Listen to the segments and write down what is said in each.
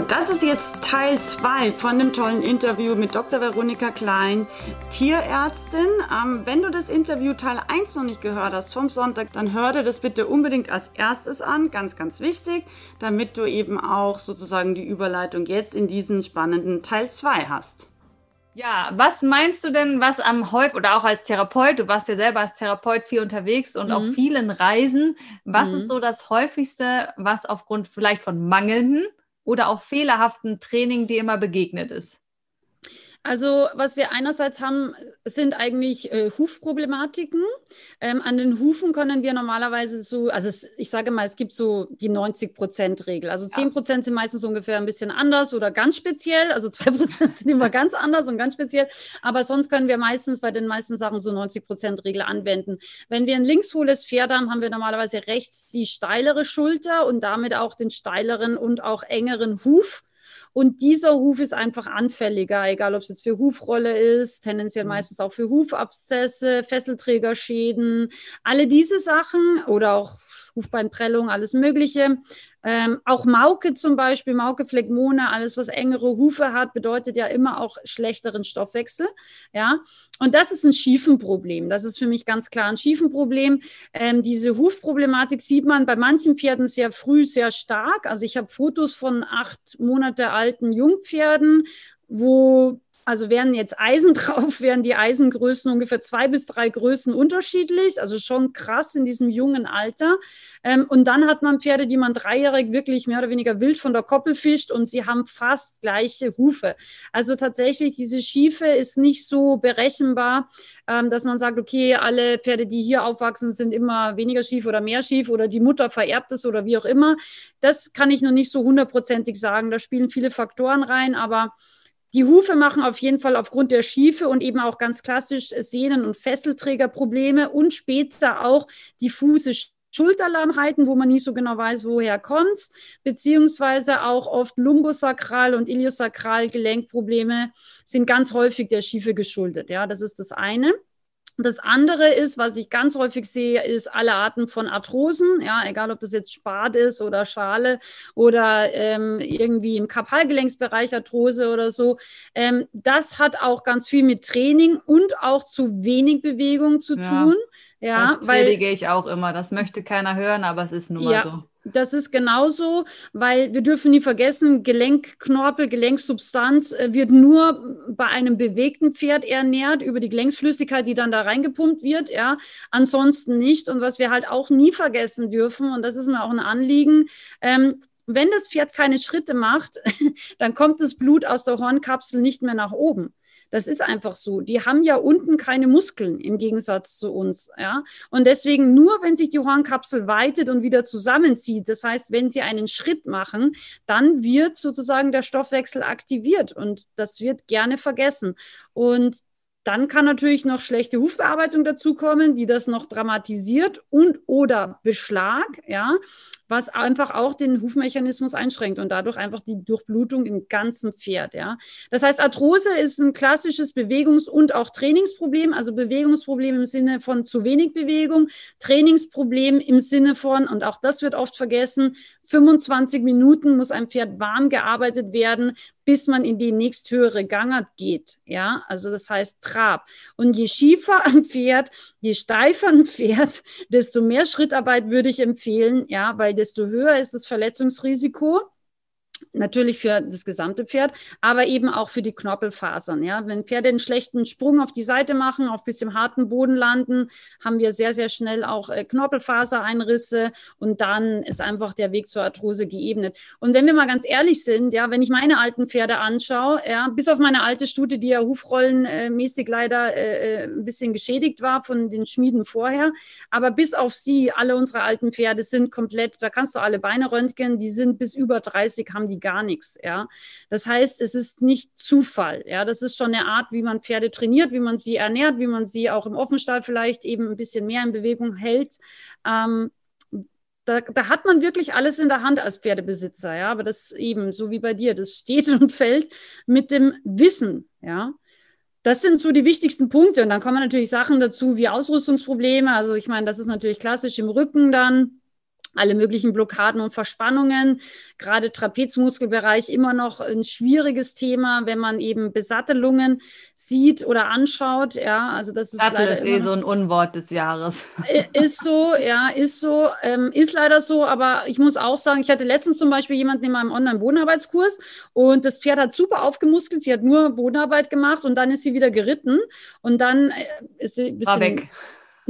Das ist jetzt Teil 2 von dem tollen Interview mit Dr. Veronika Klein, Tierärztin. Ähm, wenn du das Interview Teil 1 noch nicht gehört hast vom Sonntag, dann hör dir das bitte unbedingt als erstes an, ganz, ganz wichtig, damit du eben auch sozusagen die Überleitung jetzt in diesen spannenden Teil 2 hast. Ja, was meinst du denn, was am häufig oder auch als Therapeut, du warst ja selber als Therapeut viel unterwegs und mhm. auf vielen Reisen, was mhm. ist so das häufigste, was aufgrund vielleicht von mangelnden oder auch fehlerhaften Training dir immer begegnet ist? Also was wir einerseits haben, sind eigentlich äh, Hufproblematiken. Ähm, an den Hufen können wir normalerweise so, also es, ich sage mal, es gibt so die 90-Prozent-Regel. Also 10 Prozent ja. sind meistens ungefähr ein bisschen anders oder ganz speziell. Also 2 Prozent sind immer ganz anders und ganz speziell. Aber sonst können wir meistens bei den meisten Sachen so 90-Prozent-Regel anwenden. Wenn wir ein linkshohles Pferd haben, haben wir normalerweise rechts die steilere Schulter und damit auch den steileren und auch engeren Huf. Und dieser Huf ist einfach anfälliger, egal ob es jetzt für Hufrolle ist, tendenziell mhm. meistens auch für Hufabszesse, Fesselträgerschäden, alle diese Sachen oder auch Hufbeinprellung, alles Mögliche. Ähm, auch Mauke zum Beispiel, Mauke Phlegmone, alles, was engere Hufe hat, bedeutet ja immer auch schlechteren Stoffwechsel. Ja, und das ist ein Schiefenproblem. Das ist für mich ganz klar ein Schiefenproblem. Ähm, diese Hufproblematik sieht man bei manchen Pferden sehr früh sehr stark. Also ich habe Fotos von acht Monate alten Jungpferden, wo also wären jetzt Eisen drauf, wären die Eisengrößen ungefähr zwei bis drei Größen unterschiedlich. Also schon krass in diesem jungen Alter. Ähm, und dann hat man Pferde, die man dreijährig wirklich mehr oder weniger wild von der Koppel fischt und sie haben fast gleiche Hufe. Also tatsächlich, diese Schiefe ist nicht so berechenbar, ähm, dass man sagt, okay, alle Pferde, die hier aufwachsen, sind immer weniger schief oder mehr schief oder die Mutter vererbt es oder wie auch immer. Das kann ich noch nicht so hundertprozentig sagen. Da spielen viele Faktoren rein, aber die Hufe machen auf jeden Fall aufgrund der Schiefe und eben auch ganz klassisch Sehnen- und Fesselträgerprobleme und später auch diffuse Schulterlahmheiten, wo man nicht so genau weiß, woher kommt, beziehungsweise auch oft Lumbosakral und Iliosakral Gelenkprobleme sind ganz häufig der Schiefe geschuldet. Ja, das ist das eine. Das andere ist, was ich ganz häufig sehe, ist alle Arten von Arthrosen, ja, egal ob das jetzt Spat ist oder Schale oder ähm, irgendwie im Kapalgelenksbereich Arthrose oder so. Ähm, das hat auch ganz viel mit Training und auch zu wenig Bewegung zu ja, tun. Ja, das predige ich auch immer. Das möchte keiner hören, aber es ist nun mal ja, so. Das ist genauso, weil wir dürfen nie vergessen, Gelenkknorpel, Gelenksubstanz äh, wird nur bei einem bewegten Pferd ernährt über die Gelenksflüssigkeit, die dann da reingepumpt wird, ja, ansonsten nicht. Und was wir halt auch nie vergessen dürfen, und das ist mir auch ein Anliegen, ähm, wenn das Pferd keine Schritte macht, dann kommt das Blut aus der Hornkapsel nicht mehr nach oben. Das ist einfach so. Die haben ja unten keine Muskeln im Gegensatz zu uns. Ja? Und deswegen nur, wenn sich die Hornkapsel weitet und wieder zusammenzieht, das heißt, wenn sie einen Schritt machen, dann wird sozusagen der Stoffwechsel aktiviert und das wird gerne vergessen. Und dann kann natürlich noch schlechte Hufbearbeitung dazukommen, die das noch dramatisiert und oder Beschlag, ja was einfach auch den Hufmechanismus einschränkt und dadurch einfach die Durchblutung im ganzen Pferd. Ja. Das heißt, Arthrose ist ein klassisches Bewegungs- und auch Trainingsproblem, also Bewegungsproblem im Sinne von zu wenig Bewegung, Trainingsproblem im Sinne von, und auch das wird oft vergessen, 25 Minuten muss ein Pferd warm gearbeitet werden, bis man in die nächsthöhere Gangart geht. Ja, also das heißt Trab. Und je schiefer ein Pferd, je steifer ein Pferd, desto mehr Schrittarbeit würde ich empfehlen. Ja, weil desto höher ist das Verletzungsrisiko natürlich für das gesamte Pferd, aber eben auch für die Knorpelfasern. Ja, wenn Pferde einen schlechten Sprung auf die Seite machen, auf bisschen harten Boden landen, haben wir sehr sehr schnell auch äh, Knorpelfasereinrisse und dann ist einfach der Weg zur Arthrose geebnet. Und wenn wir mal ganz ehrlich sind, ja, wenn ich meine alten Pferde anschaue, ja, bis auf meine alte Stute, die ja hufrollenmäßig leider äh, äh, ein bisschen geschädigt war von den Schmieden vorher, aber bis auf sie, alle unsere alten Pferde sind komplett, da kannst du alle Beine röntgen, die sind bis über 30, haben die die gar nichts, ja. Das heißt, es ist nicht Zufall, ja. Das ist schon eine Art, wie man Pferde trainiert, wie man sie ernährt, wie man sie auch im Offenstall vielleicht eben ein bisschen mehr in Bewegung hält. Ähm, da, da, hat man wirklich alles in der Hand als Pferdebesitzer, ja. Aber das eben, so wie bei dir, das steht und fällt mit dem Wissen, ja. Das sind so die wichtigsten Punkte. Und dann kommen natürlich Sachen dazu wie Ausrüstungsprobleme. Also ich meine, das ist natürlich klassisch im Rücken dann alle möglichen Blockaden und Verspannungen. Gerade Trapezmuskelbereich immer noch ein schwieriges Thema, wenn man eben Besattelungen sieht oder anschaut. Ja, also das ist Sattel ist eh so ein Unwort des Jahres. Ist so, ja, ist so, ähm, ist leider so. Aber ich muss auch sagen, ich hatte letztens zum Beispiel jemanden in meinem Online-Bodenarbeitskurs und das Pferd hat super aufgemuskelt. Sie hat nur Bodenarbeit gemacht und dann ist sie wieder geritten und dann äh, ist sie ein bisschen, War weg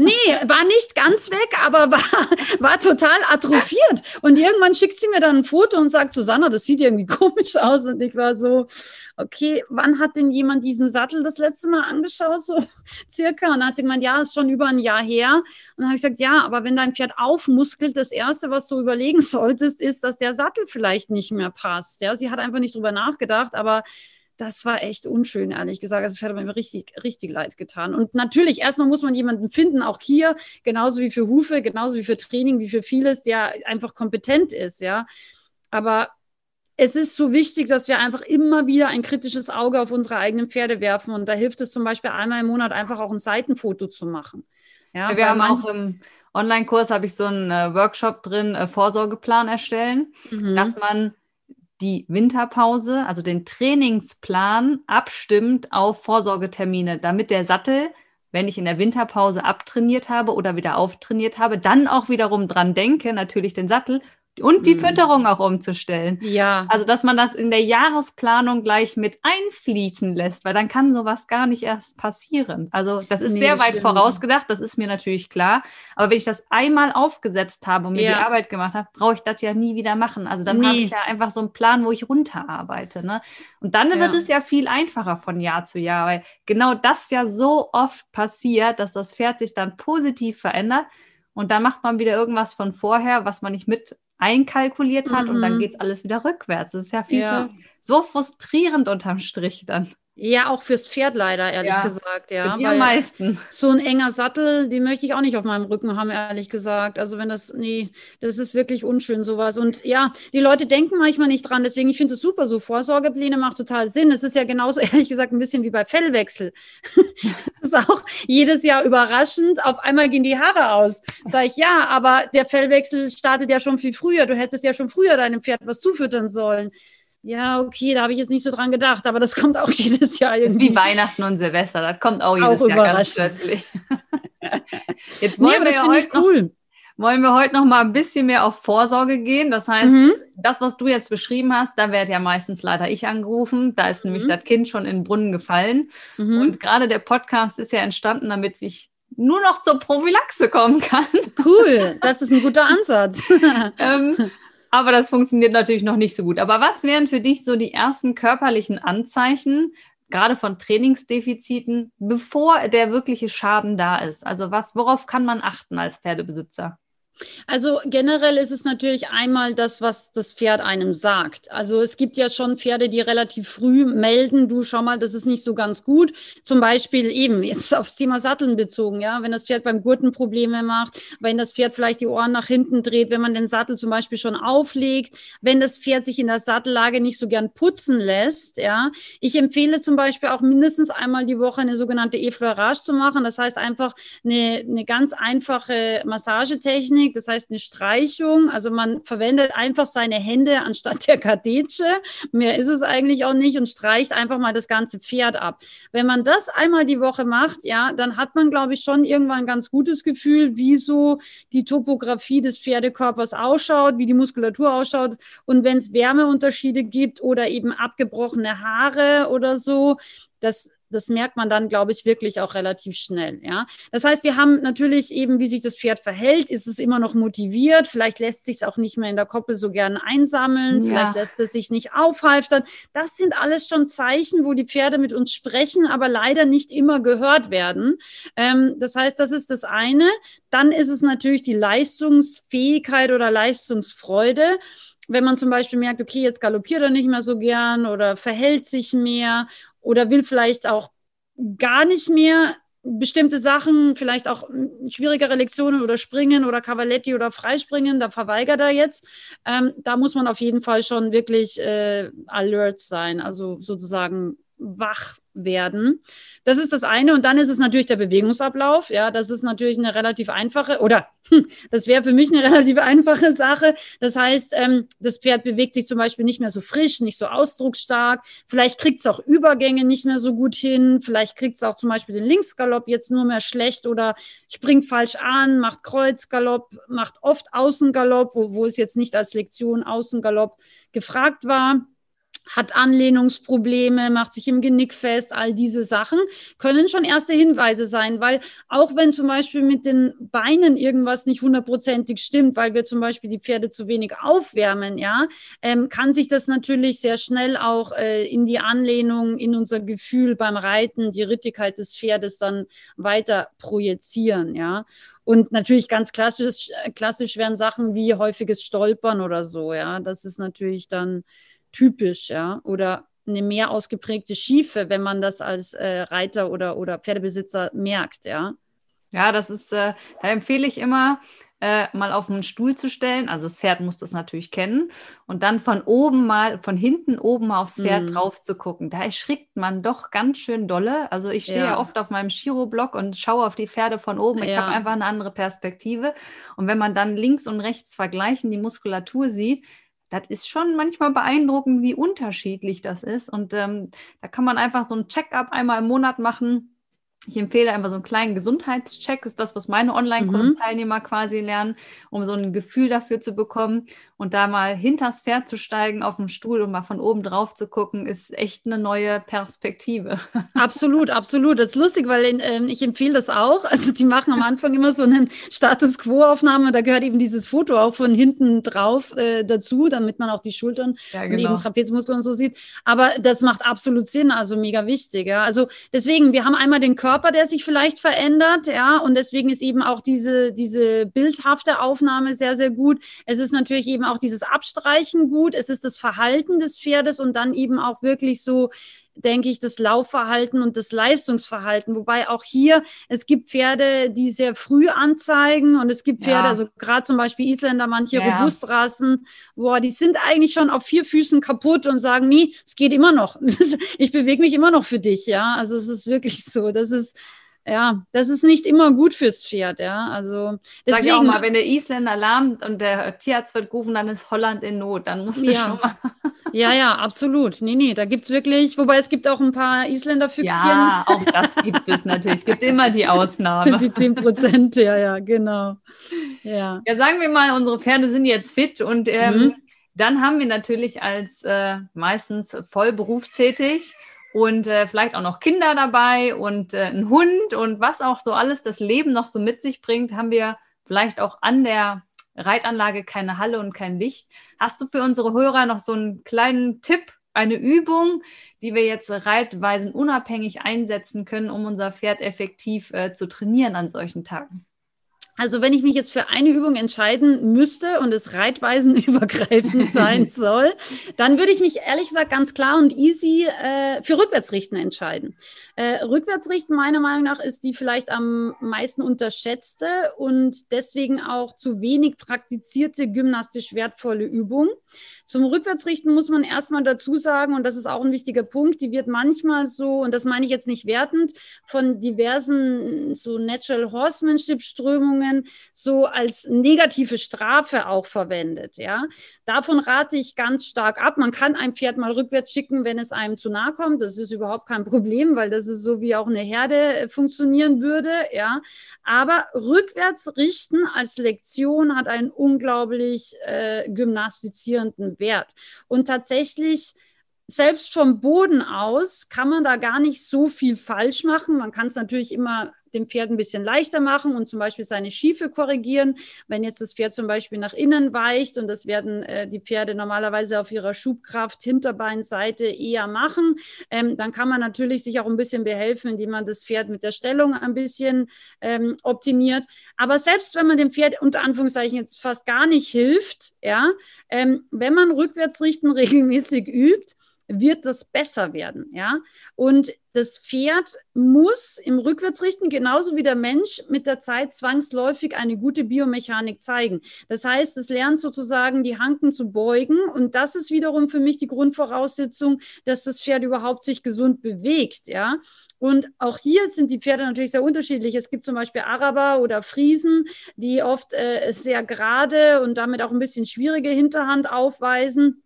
Nee, war nicht ganz weg, aber war, war total atrophiert. Und irgendwann schickt sie mir dann ein Foto und sagt, Susanna, das sieht irgendwie komisch aus. Und ich war so, okay, wann hat denn jemand diesen Sattel das letzte Mal angeschaut? So circa. Und dann hat sie gemeint, ja, ist schon über ein Jahr her. Und dann habe ich gesagt, ja, aber wenn dein Pferd aufmuskelt, das Erste, was du überlegen solltest, ist, dass der Sattel vielleicht nicht mehr passt. Ja, sie hat einfach nicht drüber nachgedacht, aber das war echt unschön, ehrlich gesagt. Also, das hat mir richtig, richtig leid getan. Und natürlich, erstmal muss man jemanden finden, auch hier, genauso wie für Hufe, genauso wie für Training, wie für vieles, der einfach kompetent ist, ja. Aber es ist so wichtig, dass wir einfach immer wieder ein kritisches Auge auf unsere eigenen Pferde werfen. Und da hilft es zum Beispiel einmal im Monat einfach auch ein Seitenfoto zu machen. Ja, wir haben auch im Online-Kurs habe ich so einen äh, Workshop drin, äh, Vorsorgeplan erstellen, mhm. dass man die Winterpause, also den Trainingsplan abstimmt auf Vorsorgetermine, damit der Sattel, wenn ich in der Winterpause abtrainiert habe oder wieder auftrainiert habe, dann auch wiederum dran denke, natürlich den Sattel und die mhm. Fütterung auch umzustellen. Ja. Also, dass man das in der Jahresplanung gleich mit einfließen lässt, weil dann kann sowas gar nicht erst passieren. Also, das ist nee, sehr weit stimmt. vorausgedacht, das ist mir natürlich klar. Aber wenn ich das einmal aufgesetzt habe und mir ja. die Arbeit gemacht habe, brauche ich das ja nie wieder machen. Also, dann nee. habe ich ja einfach so einen Plan, wo ich runterarbeite. Ne? Und dann ja. wird es ja viel einfacher von Jahr zu Jahr, weil genau das ja so oft passiert, dass das Pferd sich dann positiv verändert. Und dann macht man wieder irgendwas von vorher, was man nicht mit einkalkuliert hat mhm. und dann mhm. geht es alles wieder rückwärts. Das ist ja viel ja. so frustrierend unterm Strich dann. Ja, auch fürs Pferd leider, ehrlich ja, gesagt. Ja, für die am meisten. So ein enger Sattel, den möchte ich auch nicht auf meinem Rücken haben, ehrlich gesagt. Also wenn das, nee, das ist wirklich unschön, sowas. Und ja, die Leute denken manchmal nicht dran. Deswegen, ich finde es super. So Vorsorgepläne macht total Sinn. Es ist ja genauso, ehrlich gesagt, ein bisschen wie bei Fellwechsel. das ist auch jedes Jahr überraschend. Auf einmal gehen die Haare aus. Sag ich, ja, aber der Fellwechsel startet ja schon viel früher. Du hättest ja schon früher deinem Pferd was zufüttern sollen ja, okay, da habe ich jetzt nicht so dran gedacht, aber das kommt auch jedes Jahr irgendwie. Das ist wie Weihnachten und Silvester, das kommt auch jedes auch Jahr ganz plötzlich. jetzt wollen nee, wir ja heute cool. noch, wollen wir heute noch mal ein bisschen mehr auf Vorsorge gehen. Das heißt, mhm. das, was du jetzt beschrieben hast, da werde ja meistens leider ich angerufen. Da ist mhm. nämlich das Kind schon in den Brunnen gefallen. Mhm. Und gerade der Podcast ist ja entstanden, damit ich nur noch zur Prophylaxe kommen kann. Cool, das ist ein guter Ansatz. ähm, aber das funktioniert natürlich noch nicht so gut. Aber was wären für dich so die ersten körperlichen Anzeichen, gerade von Trainingsdefiziten, bevor der wirkliche Schaden da ist? Also was, worauf kann man achten als Pferdebesitzer? Also generell ist es natürlich einmal das, was das Pferd einem sagt. Also es gibt ja schon Pferde, die relativ früh melden, du schau mal, das ist nicht so ganz gut. Zum Beispiel eben jetzt aufs Thema Satteln bezogen, ja, wenn das Pferd beim Gurten Probleme macht, wenn das Pferd vielleicht die Ohren nach hinten dreht, wenn man den Sattel zum Beispiel schon auflegt, wenn das Pferd sich in der Sattellage nicht so gern putzen lässt, ja. Ich empfehle zum Beispiel auch mindestens einmal die Woche eine sogenannte Effleurage zu machen. Das heißt einfach eine, eine ganz einfache Massagetechnik Technik, das heißt eine Streichung. Also man verwendet einfach seine Hände anstatt der Kadetsche. Mehr ist es eigentlich auch nicht und streicht einfach mal das ganze Pferd ab. Wenn man das einmal die Woche macht, ja, dann hat man, glaube ich, schon irgendwann ein ganz gutes Gefühl, wie so die Topografie des Pferdekörpers ausschaut, wie die Muskulatur ausschaut. Und wenn es Wärmeunterschiede gibt oder eben abgebrochene Haare oder so, das das merkt man dann, glaube ich, wirklich auch relativ schnell. Ja, das heißt, wir haben natürlich eben, wie sich das Pferd verhält, ist es immer noch motiviert. Vielleicht lässt sich es auch nicht mehr in der Koppel so gerne einsammeln. Ja. Vielleicht lässt es sich nicht aufhalftern. Das sind alles schon Zeichen, wo die Pferde mit uns sprechen, aber leider nicht immer gehört werden. Ähm, das heißt, das ist das eine. Dann ist es natürlich die Leistungsfähigkeit oder Leistungsfreude. wenn man zum Beispiel merkt, okay, jetzt galoppiert er nicht mehr so gern oder verhält sich mehr oder will vielleicht auch gar nicht mehr bestimmte Sachen, vielleicht auch schwierigere Lektionen oder Springen oder Cavaletti oder Freispringen, da verweigert er jetzt. Ähm, da muss man auf jeden Fall schon wirklich äh, alert sein, also sozusagen wach werden. Das ist das eine. Und dann ist es natürlich der Bewegungsablauf. Ja, das ist natürlich eine relativ einfache oder das wäre für mich eine relativ einfache Sache. Das heißt, ähm, das Pferd bewegt sich zum Beispiel nicht mehr so frisch, nicht so ausdrucksstark. Vielleicht kriegt es auch Übergänge nicht mehr so gut hin. Vielleicht kriegt es auch zum Beispiel den Linksgalopp jetzt nur mehr schlecht oder springt falsch an, macht Kreuzgalopp, macht oft Außengalopp, wo, wo es jetzt nicht als Lektion Außengalopp gefragt war hat Anlehnungsprobleme, macht sich im Genick fest, all diese Sachen können schon erste Hinweise sein, weil auch wenn zum Beispiel mit den Beinen irgendwas nicht hundertprozentig stimmt, weil wir zum Beispiel die Pferde zu wenig aufwärmen, ja, ähm, kann sich das natürlich sehr schnell auch äh, in die Anlehnung, in unser Gefühl beim Reiten, die Rittigkeit des Pferdes dann weiter projizieren, ja. Und natürlich ganz klassisch, klassisch wären Sachen wie häufiges Stolpern oder so, ja. Das ist natürlich dann typisch, ja, oder eine mehr ausgeprägte Schiefe, wenn man das als äh, Reiter oder, oder Pferdebesitzer merkt, ja. Ja, das ist, äh, da empfehle ich immer, äh, mal auf einen Stuhl zu stellen. Also das Pferd muss das natürlich kennen. Und dann von oben mal, von hinten oben aufs Pferd mm. drauf zu gucken. Da erschrickt man doch ganz schön dolle. Also ich stehe ja. ja oft auf meinem Chiro-Block und schaue auf die Pferde von oben. Ich ja. habe einfach eine andere Perspektive. Und wenn man dann links und rechts vergleichen die Muskulatur sieht, das ist schon manchmal beeindruckend, wie unterschiedlich das ist. Und ähm, da kann man einfach so ein Check-up einmal im Monat machen ich empfehle einfach so einen kleinen Gesundheitscheck, ist das, was meine Online-Kursteilnehmer mhm. quasi lernen, um so ein Gefühl dafür zu bekommen. Und da mal hinters Pferd zu steigen auf dem Stuhl und mal von oben drauf zu gucken, ist echt eine neue Perspektive. Absolut, absolut. Das ist lustig, weil äh, ich empfehle das auch. Also die machen am Anfang immer so eine Status Quo-Aufnahme. Da gehört eben dieses Foto auch von hinten drauf äh, dazu, damit man auch die Schultern ja, genau. und eben Trapezmuskeln und so sieht. Aber das macht absolut Sinn, also mega wichtig. Ja. Also deswegen, wir haben einmal den Körper Körper, der sich vielleicht verändert, ja, und deswegen ist eben auch diese, diese bildhafte Aufnahme sehr, sehr gut. Es ist natürlich eben auch dieses Abstreichen gut, es ist das Verhalten des Pferdes und dann eben auch wirklich so, denke ich, das Laufverhalten und das Leistungsverhalten. Wobei auch hier, es gibt Pferde, die sehr früh anzeigen und es gibt Pferde, ja. also gerade zum Beispiel Isländer, manche ja. Robustrassen, boah, die sind eigentlich schon auf vier Füßen kaputt und sagen, nie, es geht immer noch. ich bewege mich immer noch für dich, ja. Also es ist wirklich so. Das ist, ja, das ist nicht immer gut fürs Pferd, ja. Also deswegen, Sag ich auch mal, wenn der Isländer lahmt und der Tierarzt wird gerufen, dann ist Holland in Not. Dann musst du ja. schon mal. ja, ja, absolut. Nee, nee, da gibt es wirklich, wobei es gibt auch ein paar Isländerfüchschen. Ja, auch das gibt es natürlich. Es gibt immer die Ausnahme. Die 10 Prozent, ja, ja, genau. Ja. ja, sagen wir mal, unsere Pferde sind jetzt fit und ähm, mhm. dann haben wir natürlich als äh, meistens voll berufstätig und äh, vielleicht auch noch Kinder dabei und äh, ein Hund und was auch so alles das Leben noch so mit sich bringt, haben wir vielleicht auch an der Reitanlage keine Halle und kein Licht. Hast du für unsere Hörer noch so einen kleinen Tipp, eine Übung, die wir jetzt reitweisen unabhängig einsetzen können, um unser Pferd effektiv äh, zu trainieren an solchen Tagen? Also wenn ich mich jetzt für eine Übung entscheiden müsste und es reitweisenübergreifend sein soll, dann würde ich mich ehrlich gesagt ganz klar und easy äh, für Rückwärtsrichten entscheiden. Äh, Rückwärtsrichten meiner Meinung nach ist die vielleicht am meisten unterschätzte und deswegen auch zu wenig praktizierte gymnastisch wertvolle Übung. Zum Rückwärtsrichten muss man erstmal dazu sagen, und das ist auch ein wichtiger Punkt, die wird manchmal so, und das meine ich jetzt nicht wertend, von diversen so Natural Horsemanship Strömungen Verordnungen so als negative Strafe auch verwendet. Ja, davon rate ich ganz stark ab. Man kann ein Pferd mal rückwärts schicken, wenn es einem zu nahe kommt. Das ist überhaupt kein Problem, weil das ist so wie auch eine Herde äh, funktionieren würde. Ja, aber rückwärts richten als Lektion hat einen unglaublich äh, gymnastizierenden Wert und tatsächlich selbst vom Boden aus kann man da gar nicht so viel falsch machen. Man kann es natürlich immer dem Pferd ein bisschen leichter machen und zum Beispiel seine Schiefe korrigieren. Wenn jetzt das Pferd zum Beispiel nach innen weicht und das werden äh, die Pferde normalerweise auf ihrer Schubkraft Hinterbeinseite eher machen, ähm, dann kann man natürlich sich auch ein bisschen behelfen, indem man das Pferd mit der Stellung ein bisschen ähm, optimiert. Aber selbst wenn man dem Pferd unter Anführungszeichen jetzt fast gar nicht hilft, ja, ähm, wenn man Rückwärtsrichten regelmäßig übt, wird das besser werden, ja. Und das Pferd muss im Rückwärtsrichten genauso wie der Mensch mit der Zeit zwangsläufig eine gute Biomechanik zeigen. Das heißt, es lernt sozusagen die Hanken zu beugen und das ist wiederum für mich die Grundvoraussetzung, dass das Pferd überhaupt sich gesund bewegt, ja. Und auch hier sind die Pferde natürlich sehr unterschiedlich. Es gibt zum Beispiel Araber oder Friesen, die oft äh, sehr gerade und damit auch ein bisschen schwierige Hinterhand aufweisen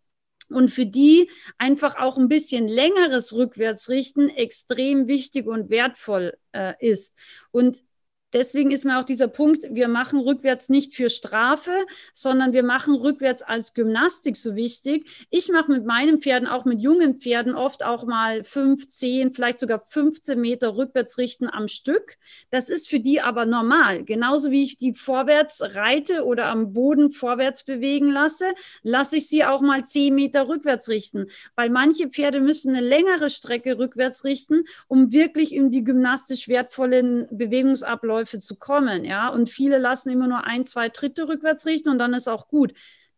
und für die einfach auch ein bisschen längeres Rückwärtsrichten extrem wichtig und wertvoll äh, ist. Und Deswegen ist mir auch dieser Punkt, wir machen rückwärts nicht für Strafe, sondern wir machen rückwärts als Gymnastik so wichtig. Ich mache mit meinen Pferden, auch mit jungen Pferden, oft auch mal fünf, zehn, vielleicht sogar 15 Meter rückwärts richten am Stück. Das ist für die aber normal. Genauso wie ich die vorwärts reite oder am Boden vorwärts bewegen lasse, lasse ich sie auch mal zehn Meter rückwärts richten. Weil manche Pferde müssen eine längere Strecke rückwärts richten, um wirklich in die gymnastisch wertvollen Bewegungsabläufe Abläufe zu kommen, ja. Und viele lassen immer nur ein, zwei Tritte rückwärts richten und dann ist auch gut.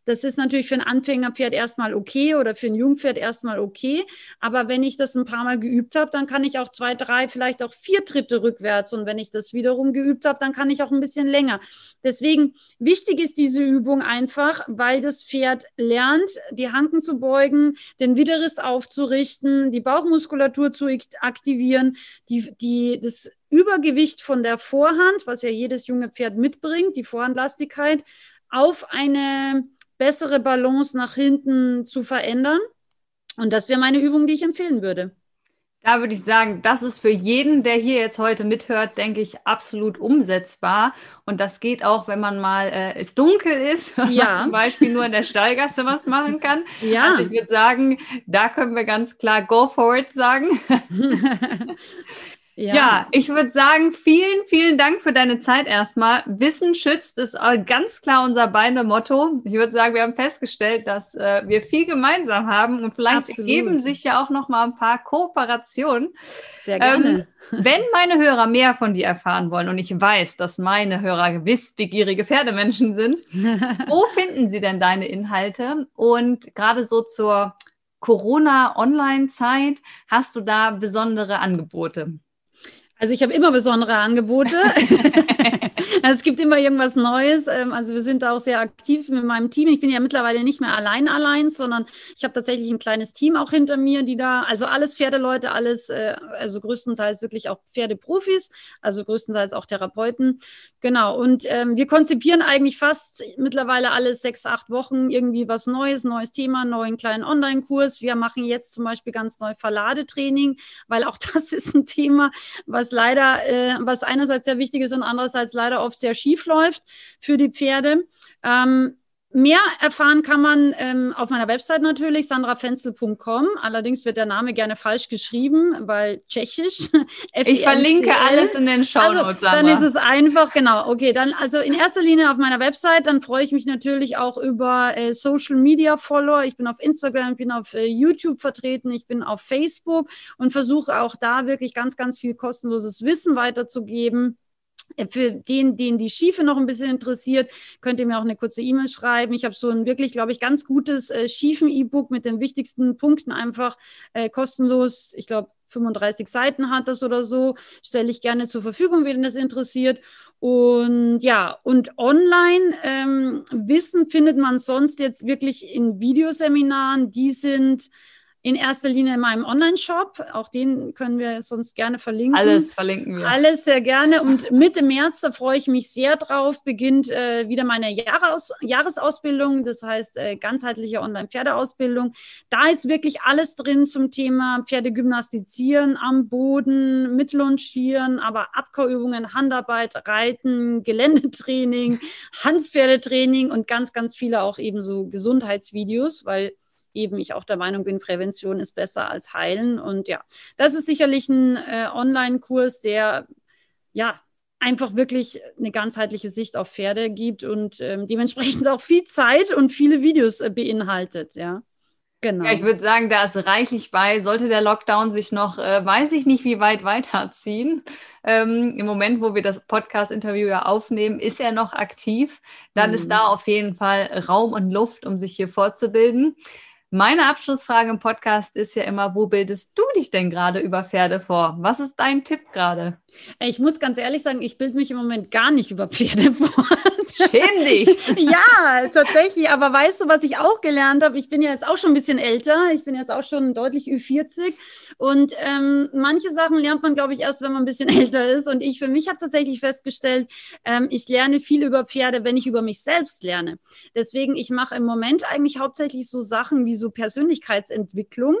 Das ist natürlich für ein Anfängerpferd erstmal okay oder für ein Jungpferd erstmal okay. Aber wenn ich das ein paar Mal geübt habe, dann kann ich auch zwei, drei, vielleicht auch vier Tritte rückwärts. Und wenn ich das wiederum geübt habe, dann kann ich auch ein bisschen länger. Deswegen wichtig ist diese Übung einfach, weil das Pferd lernt, die Hanken zu beugen, den Widerrist aufzurichten, die Bauchmuskulatur zu aktivieren, die, die, das Übergewicht von der Vorhand, was ja jedes junge Pferd mitbringt, die Vorhandlastigkeit, auf eine bessere Balance nach hinten zu verändern. Und das wäre meine Übung, die ich empfehlen würde. Da würde ich sagen, das ist für jeden, der hier jetzt heute mithört, denke ich, absolut umsetzbar. Und das geht auch, wenn man mal äh, es dunkel ist, ja. man zum Beispiel nur in der Stallgasse was machen kann. Ja. Also ich würde sagen, da können wir ganz klar Go for it sagen. Ja, ja ich würde sagen, vielen, vielen Dank für deine Zeit erstmal. Wissen schützt ist ganz klar unser beide Motto. Ich würde sagen, wir haben festgestellt, dass äh, wir viel gemeinsam haben und vielleicht Absolut. ergeben sich ja auch noch mal ein paar Kooperationen. Sehr gerne. Ähm, wenn meine Hörer mehr von dir erfahren wollen und ich weiß, dass meine Hörer wissbegierige Pferdemenschen sind, wo finden sie denn deine Inhalte? Und gerade so zur Corona-Online-Zeit hast du da besondere Angebote? Also ich habe immer besondere Angebote. also es gibt immer irgendwas Neues. Ähm, also wir sind da auch sehr aktiv mit meinem Team. Ich bin ja mittlerweile nicht mehr allein allein, sondern ich habe tatsächlich ein kleines Team auch hinter mir, die da, also alles Pferdeleute, alles, äh, also größtenteils wirklich auch Pferdeprofis, also größtenteils auch Therapeuten. Genau. Und ähm, wir konzipieren eigentlich fast mittlerweile alle sechs, acht Wochen irgendwie was Neues, neues Thema, neuen kleinen Online-Kurs. Wir machen jetzt zum Beispiel ganz neu Verladetraining, weil auch das ist ein Thema, was was leider, äh, was einerseits sehr wichtig ist und andererseits leider oft sehr schief läuft für die Pferde. Ähm, Mehr erfahren kann man ähm, auf meiner Website natürlich, sandrafenzel.com. Allerdings wird der Name gerne falsch geschrieben, weil tschechisch. ich verlinke alles in den Show also, dann ist es einfach, genau. Okay, dann also in erster Linie auf meiner Website. Dann freue ich mich natürlich auch über äh, Social Media Follower. Ich bin auf Instagram, ich bin auf äh, YouTube vertreten, ich bin auf Facebook und versuche auch da wirklich ganz, ganz viel kostenloses Wissen weiterzugeben. Für den, den die Schiefe noch ein bisschen interessiert, könnt ihr mir auch eine kurze E-Mail schreiben. Ich habe so ein wirklich, glaube ich, ganz gutes äh, Schiefen-E-Book mit den wichtigsten Punkten einfach äh, kostenlos. Ich glaube, 35 Seiten hat das oder so. Stelle ich gerne zur Verfügung, wenn das interessiert. Und ja, und online ähm, Wissen findet man sonst jetzt wirklich in Videoseminaren. Die sind in erster Linie in meinem Online-Shop. Auch den können wir sonst gerne verlinken. Alles verlinken wir. Alles sehr gerne. Und Mitte März, da freue ich mich sehr drauf, beginnt äh, wieder meine Jahres Jahresausbildung. Das heißt, äh, ganzheitliche Online-Pferdeausbildung. Da ist wirklich alles drin zum Thema Pferdegymnastizieren am Boden, mit Longieren, aber Abkauübungen, Handarbeit, Reiten, Geländetraining, Handpferdetraining und ganz, ganz viele auch eben so Gesundheitsvideos, weil eben ich auch der Meinung bin, Prävention ist besser als heilen. Und ja, das ist sicherlich ein äh, Online-Kurs, der ja, einfach wirklich eine ganzheitliche Sicht auf Pferde gibt und ähm, dementsprechend auch viel Zeit und viele Videos äh, beinhaltet, ja. Genau. Ja, ich würde sagen, da ist reichlich bei. Sollte der Lockdown sich noch, äh, weiß ich nicht, wie weit weiterziehen. Ähm, Im Moment, wo wir das Podcast-Interview ja aufnehmen, ist er noch aktiv. Dann mhm. ist da auf jeden Fall Raum und Luft, um sich hier fortzubilden. Meine Abschlussfrage im Podcast ist ja immer, wo bildest du dich denn gerade über Pferde vor? Was ist dein Tipp gerade? Ich muss ganz ehrlich sagen, ich bilde mich im Moment gar nicht über Pferde vor. Schäm dich. ja, tatsächlich. Aber weißt du, was ich auch gelernt habe? Ich bin ja jetzt auch schon ein bisschen älter. Ich bin jetzt auch schon deutlich Ü40. Und ähm, manche Sachen lernt man, glaube ich, erst, wenn man ein bisschen älter ist. Und ich für mich habe tatsächlich festgestellt, ähm, ich lerne viel über Pferde, wenn ich über mich selbst lerne. Deswegen, ich mache im Moment eigentlich hauptsächlich so Sachen wie so Persönlichkeitsentwicklung.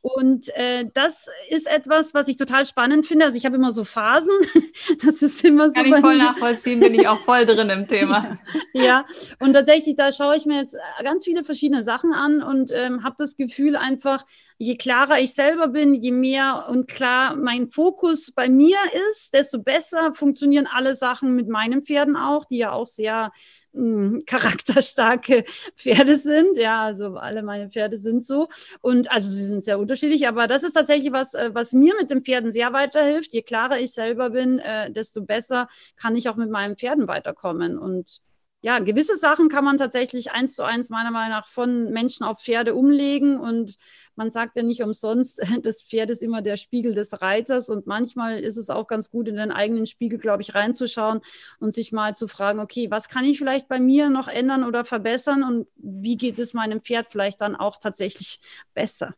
Und äh, das ist etwas, was ich total spannend finde. Also ich habe immer so Phasen. Das ist immer so. Kann ich voll nachvollziehen, bin ich auch voll drin im Thema. ja, ja. und tatsächlich, da schaue ich mir jetzt ganz viele verschiedene Sachen an und ähm, habe das Gefühl einfach, je klarer ich selber bin, je mehr und klar mein Fokus bei mir ist, desto besser funktionieren alle Sachen mit meinen Pferden auch, die ja auch sehr mh, charakterstarke Pferde sind. Ja, also alle meine Pferde sind so. Und also sie sind sehr unterschiedlich, aber das ist tatsächlich was, äh, was mir mit den Pferden sehr weiterhilft. Je klarer ich selber bin, äh, desto besser kann ich auch mit meinen Pferden weiterkommen. Und ja, gewisse Sachen kann man tatsächlich eins zu eins meiner Meinung nach von Menschen auf Pferde umlegen. Und man sagt ja nicht umsonst, das Pferd ist immer der Spiegel des Reiters. Und manchmal ist es auch ganz gut, in den eigenen Spiegel, glaube ich, reinzuschauen und sich mal zu fragen, okay, was kann ich vielleicht bei mir noch ändern oder verbessern? Und wie geht es meinem Pferd vielleicht dann auch tatsächlich besser?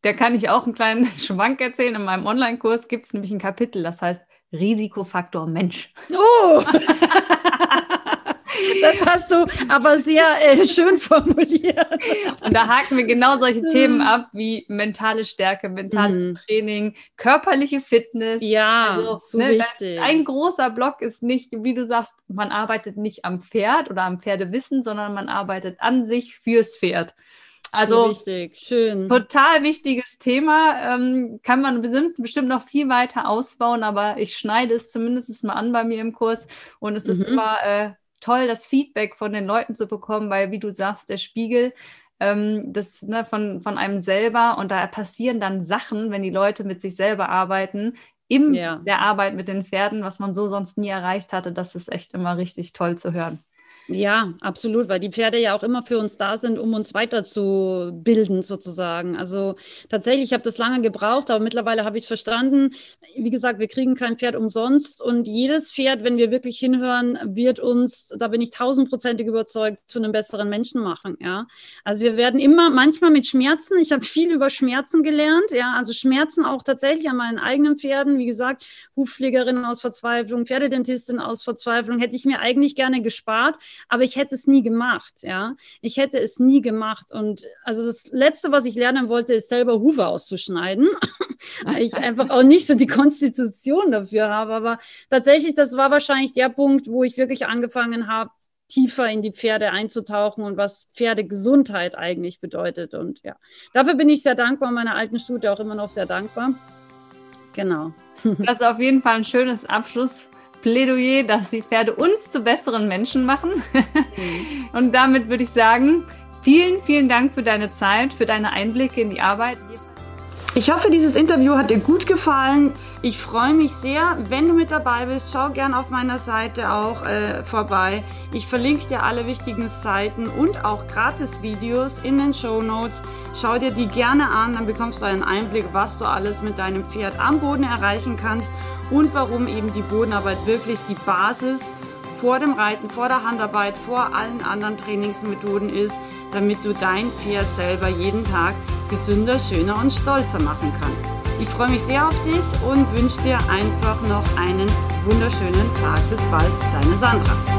Da kann ich auch einen kleinen Schwank erzählen. In meinem Online-Kurs gibt es nämlich ein Kapitel, das heißt Risikofaktor Mensch. Oh! Das hast du aber sehr äh, schön formuliert. Und da haken wir genau solche Themen ab wie mentale Stärke, mentales mhm. Training, körperliche Fitness. Ja, also, so ne, wichtig. Ein großer Block ist nicht, wie du sagst, man arbeitet nicht am Pferd oder am Pferdewissen, sondern man arbeitet an sich fürs Pferd. Also so wichtig. Schön. total wichtiges Thema. Ähm, kann man bestimmt, bestimmt noch viel weiter ausbauen, aber ich schneide es zumindest mal an bei mir im Kurs und es mhm. ist immer äh, toll, das Feedback von den Leuten zu bekommen, weil, wie du sagst, der Spiegel ähm, das ne, von, von einem selber und da passieren dann Sachen, wenn die Leute mit sich selber arbeiten, in ja. der Arbeit mit den Pferden, was man so sonst nie erreicht hatte. Das ist echt immer richtig toll zu hören. Ja, absolut, weil die Pferde ja auch immer für uns da sind, um uns weiterzubilden, sozusagen. Also tatsächlich, ich habe das lange gebraucht, aber mittlerweile habe ich es verstanden. Wie gesagt, wir kriegen kein Pferd umsonst und jedes Pferd, wenn wir wirklich hinhören, wird uns, da bin ich tausendprozentig überzeugt, zu einem besseren Menschen machen. Ja, also wir werden immer, manchmal mit Schmerzen. Ich habe viel über Schmerzen gelernt. Ja, also Schmerzen auch tatsächlich an meinen eigenen Pferden. Wie gesagt, Hufpflegerin aus Verzweiflung, Pferdedentistin aus Verzweiflung, hätte ich mir eigentlich gerne gespart aber ich hätte es nie gemacht, ja. Ich hätte es nie gemacht. Und also das Letzte, was ich lernen wollte, ist selber Hufe auszuschneiden, weil ich einfach auch nicht so die Konstitution dafür habe. Aber tatsächlich, das war wahrscheinlich der Punkt, wo ich wirklich angefangen habe, tiefer in die Pferde einzutauchen und was Pferdegesundheit eigentlich bedeutet. Und ja, dafür bin ich sehr dankbar, meiner alten Studie auch immer noch sehr dankbar. Genau. Das ist auf jeden Fall ein schönes Abschluss. Plädoyer, dass die Pferde uns zu besseren Menschen machen. Mhm. Und damit würde ich sagen, vielen, vielen Dank für deine Zeit, für deine Einblicke in die Arbeit. Ich hoffe, dieses Interview hat dir gut gefallen. Ich freue mich sehr, wenn du mit dabei bist. Schau gern auf meiner Seite auch äh, vorbei. Ich verlinke dir alle wichtigen Seiten und auch Gratis-Videos in den Show Notes. Schau dir die gerne an, dann bekommst du einen Einblick, was du alles mit deinem Pferd am Boden erreichen kannst und warum eben die Bodenarbeit wirklich die Basis vor dem Reiten, vor der Handarbeit, vor allen anderen Trainingsmethoden ist, damit du dein Pferd selber jeden Tag gesünder, schöner und stolzer machen kannst. Ich freue mich sehr auf dich und wünsche dir einfach noch einen wunderschönen Tag. Bis bald, deine Sandra.